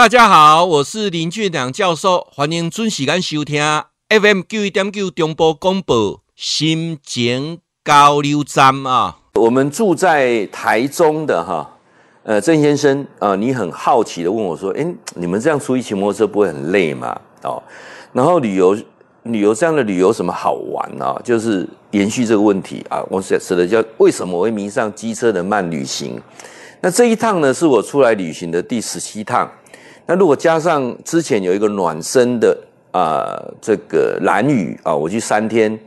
大家好，我是林俊良教授，欢迎准时间收听 FM 九一点九中波广播心情交流站啊。我们住在台中的哈，呃，郑先生啊、呃，你很好奇的问我说：“哎，你们这样出去骑摩托车不会很累吗？”哦，然后旅游旅游这样的旅游什么好玩、啊？就是延续这个问题啊，我写写的叫为什么我会迷上机车的慢旅行？那这一趟呢，是我出来旅行的第十七趟。那如果加上之前有一个暖身的啊、这个兰屿啊，我去三天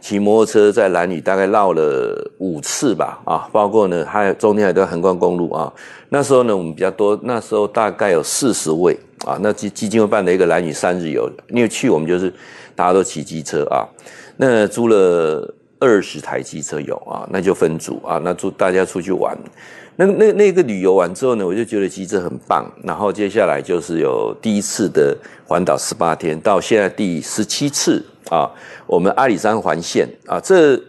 骑摩托车在兰屿大概绕了五次吧啊，包括呢还有中间还有段横贯公路啊。那时候呢我们比较多，那时候大概有四十位啊。那基基金会办的一个兰屿三日游，因为去我们就是大家都骑机车啊，那租了二十台机车有啊，那就分组啊，那租大家出去玩。那那那个旅游完之后呢，我就觉得机车很棒。然后接下来就是有第一次的环岛十八天，到现在第十七次啊，我们阿里山环线啊，这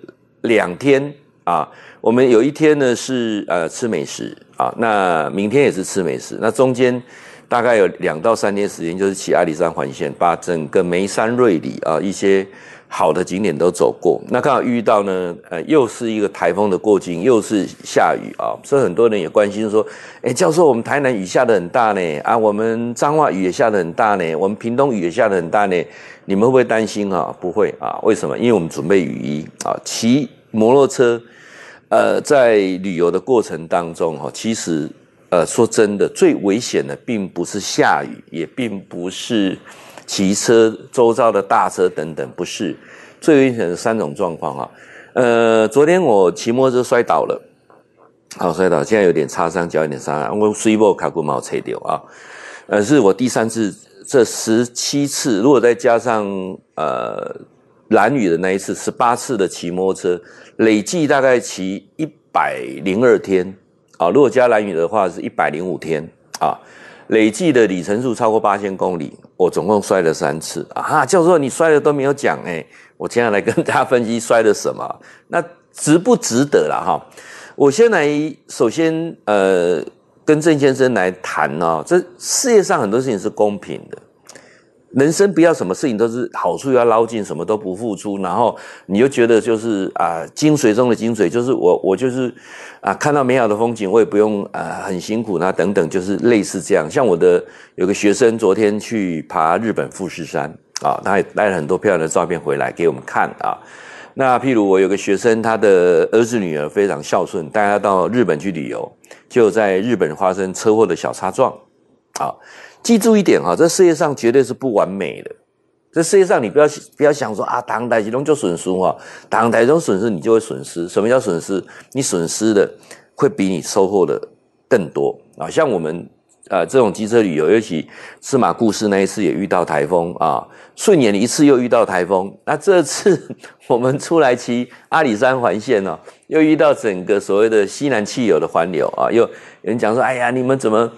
两天啊，我们有一天呢是呃吃美食啊，那明天也是吃美食，那中间大概有两到三天时间就是骑阿里山环线，把整个梅山瑞里啊一些。好的景点都走过，那刚好遇到呢，呃，又是一个台风的过境，又是下雨啊，所以很多人也关心说，哎，教授，我们台南雨下得很大呢，啊，我们彰化雨也下得很大呢，我们屏东雨也下得很大呢，你们会不会担心啊？不会啊，为什么？因为我们准备雨衣啊，骑摩托车，呃，在旅游的过程当中哈，其实，呃，说真的，最危险的并不是下雨，也并不是。骑车周遭的大车等等，不是最危险的三种状况啊。呃，昨天我骑摩托车摔倒了，好摔倒，现在有点擦伤，脚有点伤，我水波卡骨毛吹掉啊。呃，是我第三次，这十七次，如果再加上呃蓝雨的那一次，十八次的骑摩托车，累计大概骑一百零二天啊。如果加蓝雨的话，是一百零五天啊。累计的里程数超过八千公里，我总共摔了三次啊！哈，教授，你摔了都没有讲哎，我接下来跟大家分析摔了什么，那值不值得了哈？我先来，首先呃，跟郑先生来谈哦，这世界上很多事情是公平的。人生不要什么事情都是好处要捞尽，什么都不付出，然后你就觉得就是啊，精髓中的精髓，就是我我就是啊，看到美好的风景，我也不用啊很辛苦那等等，就是类似这样。像我的有个学生昨天去爬日本富士山啊，他也带了很多漂亮的照片回来给我们看啊。那譬如我有个学生，他的儿子女儿非常孝顺，带他到日本去旅游，就在日本发生车祸的小擦撞啊。记住一点哈，这世界上绝对是不完美的。这世界上你不要不要想说啊，当台其中就损失哈，当台中损失你就会损失。什么叫损失？你损失的会比你收获的更多啊。像我们呃这种机车旅游，尤其司马故事那一次也遇到台风啊，顺延一次又遇到台风。那这次 我们出来骑阿里山环线呢，又遇到整个所谓的西南气流的环流啊，又有人讲说，哎呀，你们怎么？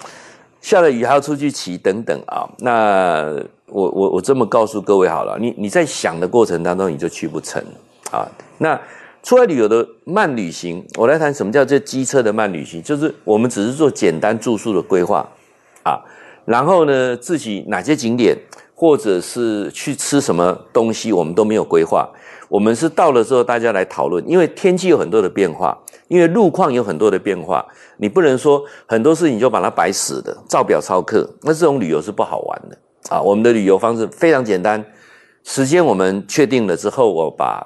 下了雨还要出去骑等等啊，那我我我这么告诉各位好了，你你在想的过程当中你就去不成啊。那出来旅游的慢旅行，我来谈什么叫这机车的慢旅行，就是我们只是做简单住宿的规划啊，然后呢自己哪些景点或者是去吃什么东西，我们都没有规划，我们是到了之后大家来讨论，因为天气有很多的变化。因为路况有很多的变化，你不能说很多事情就把它摆死的，照表操课，那这种旅游是不好玩的啊。我们的旅游方式非常简单，时间我们确定了之后，我把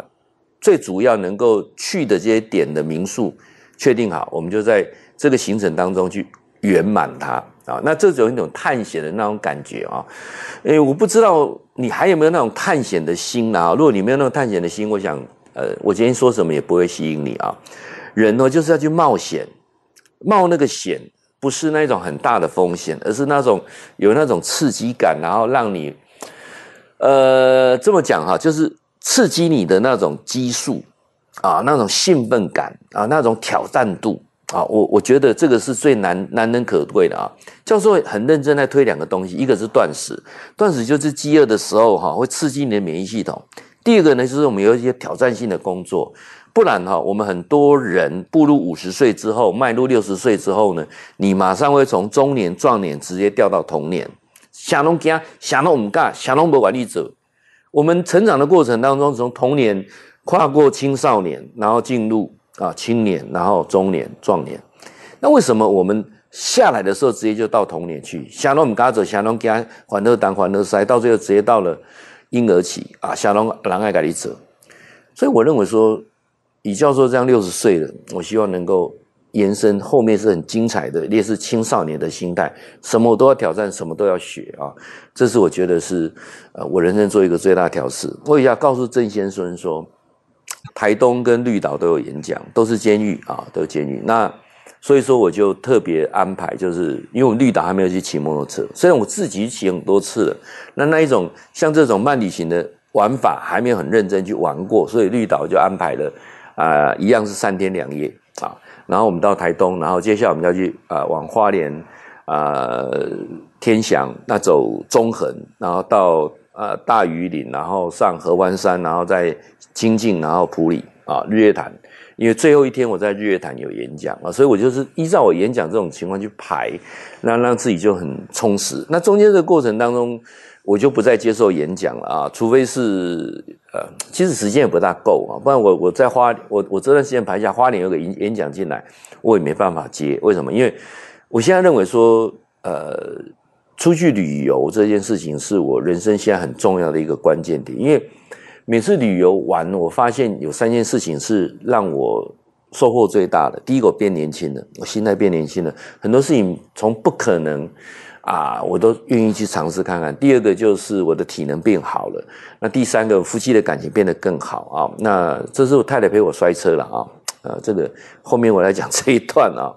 最主要能够去的这些点的民宿确定好，我们就在这个行程当中去圆满它啊。那这种一种探险的那种感觉啊，诶，我不知道你还有没有那种探险的心啊？如果你没有那种探险的心，我想，呃，我今天说什么也不会吸引你啊。人呢，就是要去冒险，冒那个险，不是那种很大的风险，而是那种有那种刺激感，然后让你，呃，这么讲哈，就是刺激你的那种激素啊，那种兴奋感啊，那种挑战度啊，我我觉得这个是最难难能可贵的啊。教授很认真在推两个东西，一个是断食，断食就是饥饿的时候哈，会刺激你的免疫系统；第二个呢，就是我们有一些挑战性的工作。不然哈，我们很多人步入五十岁之后，迈入六十岁之后呢，你马上会从中年、壮年直接掉到童年，想拢惊，想拢唔干，想拢不管力者。我们成长的过程当中，从童年跨过青少年，然后进入啊青年，然后中年、壮年。那为什么我们下来的时候直接就到童年去？想拢唔干者，想拢惊，欢乐当欢乐塞，到最后直接到了婴儿期啊，想拢人爱管力者。所以我认为说，李教授这样六十岁了，我希望能够延伸后面是很精彩的，类似青少年的心态，什么我都要挑战，什么都要学啊。这是我觉得是呃，我人生做一个最大调试。我也要告诉郑先生说，台东跟绿岛都有演讲，都是监狱啊，都是监狱。那所以说我就特别安排，就是因为我绿岛还没有去骑摩托车，虽然我自己骑很多次了，那那一种像这种慢旅行的。玩法还没有很认真去玩过，所以绿岛就安排了，啊、一样是三天两夜啊。然后我们到台东，然后接下来我们要去啊、往花莲啊、天祥那走中横，然后到呃大禹岭，然后上合欢山，然后再清境，然后普里啊日月潭。因为最后一天我在日月潭有演讲啊，所以我就是依照我演讲这种情况去排，那让自己就很充实。那中间这个过程当中。我就不再接受演讲了啊，除非是呃，其实时间也不大够啊，不然我我在花我我这段时间排下花莲有个演演讲进来，我也没办法接。为什么？因为我现在认为说，呃，出去旅游这件事情是我人生现在很重要的一个关键点。因为每次旅游完，我发现有三件事情是让我收获最大的。第一个，我变年轻了，我心态变年轻了，很多事情从不可能。啊，我都愿意去尝试看看。第二个就是我的体能变好了。那第三个，夫妻的感情变得更好啊。那这是我太太陪我摔车了啊。呃，这个后面我来讲这一段啊。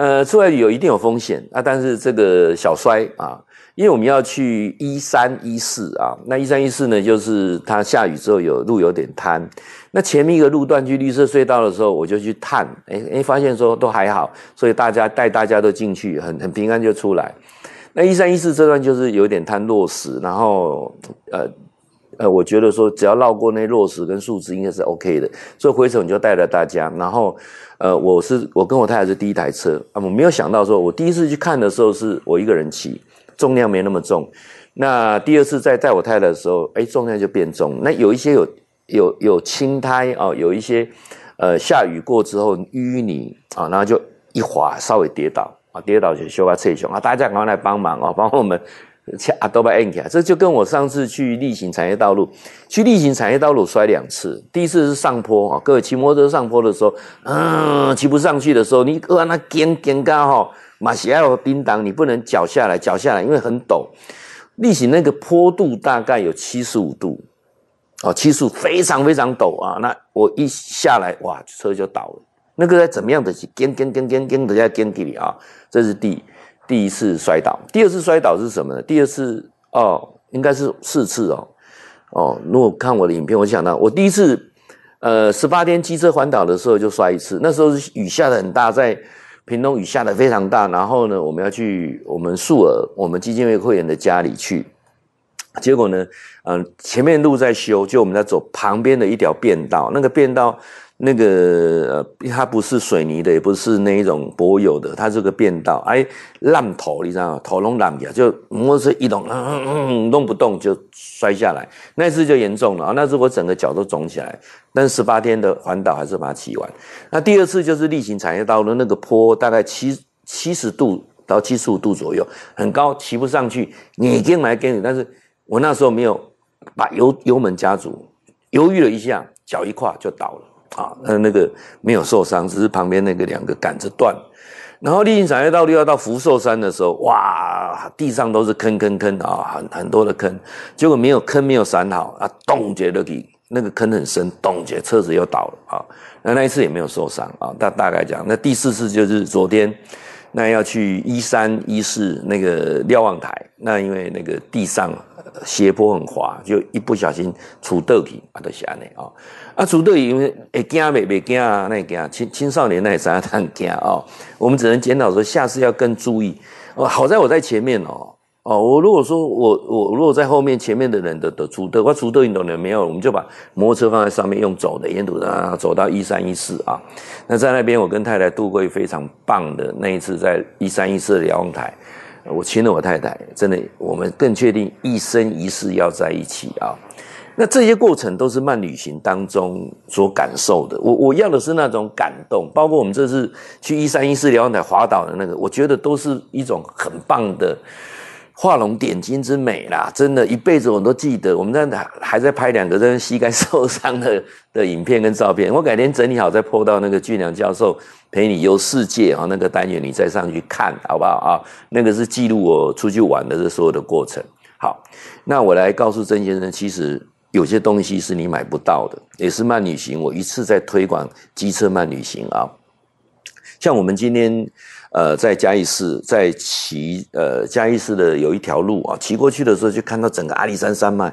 呃，出来旅游一定有风险啊，但是这个小摔啊，因为我们要去一三一四啊。那一三一四呢，就是它下雨之后有路有点瘫。那前面一个路段去绿色隧道的时候，我就去探，哎哎，发现说都还好，所以大家带大家都进去，很很平安就出来。那一三一四这段就是有点滩落石，然后呃呃，我觉得说只要绕过那落石跟树枝应该是 OK 的，所以回程就带了大家。然后呃，我是我跟我太太是第一台车啊，我没有想到说我第一次去看的时候是我一个人骑，重量没那么重。那第二次再带我太太的时候，哎，重量就变重。那有一些有有有青苔啊，有一些呃下雨过之后淤泥啊，然后就一滑稍微跌倒。啊，跌倒就修个车胸啊！大家赶快来帮忙哦，帮我们啊，都把按起来。这就跟我上次去例行产业道路，去例行产业道路摔两次。第一次是上坡啊，各位骑摩托车上坡的时候，嗯，骑不上去的时候，你呃那肩肩高哈，马西亚有叮当，你不能脚下来，脚下来，因为很陡。例行那个坡度大概有七十五度，哦，七十五非常非常陡啊！那我一下来，哇，车就倒了。那个在怎么样的跟跟跟跟跟人家跟给你啊？这是第第一次摔倒，第二次摔倒是什么呢？第二次哦，应该是四次哦哦。如果看我的影片，我想到我第一次呃十八天机车环岛的时候就摔一次，那时候是雨下的很大，在屏东雨下的非常大，然后呢，我们要去我们树儿我们基金会会员的家里去，结果呢，嗯、前面路在修，就我们在走旁边的一条便道，那个便道。那个呃，它不是水泥的，也不是那一种柏油的，它是个便道，哎，烂头，你知道吗？头拢烂掉，就摩托车一动，嗯嗯嗯，动不动就摔下来，那次就严重了啊！那次我整个脚都肿起来，但是十八天的环岛还是把它骑完。那第二次就是例行产业道路那个坡，大概七七十度到七十五度左右，很高，骑不上去，你跟来跟你，但是我那时候没有把油油门加足，犹豫了一下，脚一跨就倒了。啊，那那个没有受伤，只是旁边那个两个杆子断。然后丽影产业道路要到福寿山的时候，哇，地上都是坑坑坑啊，很很多的坑。结果没有坑，没有闪好啊，冻结了底，那个坑很深，冻结，车子又倒了啊。那那一次也没有受伤啊，大大概讲。那第四次就是昨天，那要去一三一四那个瞭望台，那因为那个地上斜坡很滑，就一不小心出豆皮啊，都下来啊。啊，除对因为会惊未未惊啊，那惊青青少年那也是他很惊啊。我们只能检讨说，下次要更注意。哦，好在我在前面哦，哦，我如果说我我如果在后面，前面的人的的出的，我出的运动的没有，我们就把摩托车放在上面用走的，沿途的走到一三一四啊。那在那边，我跟太太度过一非常棒的那一次，在一三一四的瞭望台，我亲了我太太，真的，我们更确定一生一世要在一起啊。那这些过程都是慢旅行当中所感受的。我我要的是那种感动，包括我们这次去一三一四瞭望台滑倒的那个，我觉得都是一种很棒的。画龙点睛之美啦，真的，一辈子我都记得。我们在还在拍两个在膝盖受伤的的影片跟照片，我改天整理好再 po 到那个俊良教授陪你游世界啊那个单元，你再上去看好不好啊？那个是记录我出去玩的这所有的过程。好，那我来告诉曾先生，其实有些东西是你买不到的，也是慢旅行。我一次在推广机车慢旅行啊，像我们今天。呃，在嘉义市，在骑呃嘉义市的有一条路啊，骑过去的时候就看到整个阿里山山脉，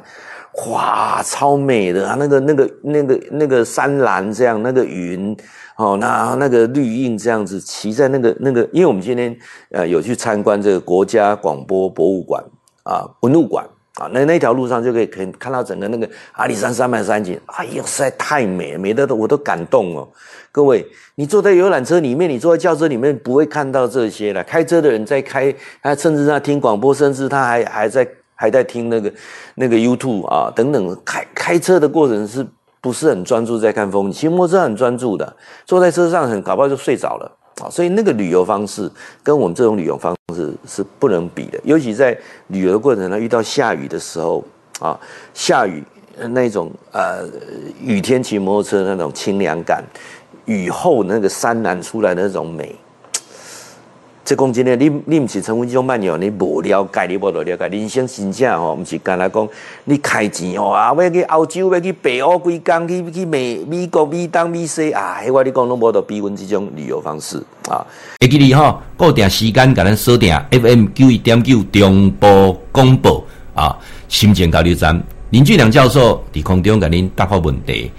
哇，超美的啊！那个那个那个那个山岚这样，那个云哦，那那个绿荫这样子，骑在那个那个，因为我们今天呃有去参观这个国家广播博物馆啊文物馆啊，那那条路上就可以可以看到整个那个阿里山山脉山景，哎呦，实在太美，美得我都感动哦。各位，你坐在游览车里面，你坐在轿车里面，不会看到这些了。开车的人在开，他甚至在听广播，甚至他还还在还在听那个那个 YouTube 啊等等。开开车的过程是不是很专注在看风景？骑摩托车很专注的，坐在车上很搞不好就睡着了啊。所以那个旅游方式跟我们这种旅游方式是不能比的。尤其在旅游过程呢，遇到下雨的时候啊，下雨那种呃雨天骑摩托车那种清凉感。雨后那个山岚出来的那种美，这讲真的，你你毋是成为这种慢游，你无了解，你无了解。人生真正吼，毋是干来讲，你开钱哦啊，要去欧洲，要去北欧，几工去去美美国、美东、美西啊，迄我你讲拢无得比阮这种旅游方式啊。会记你吼，固定时间甲咱锁定 FM 九一点九中波广播啊，心情交流站林俊良教授伫空中甲恁答复问题。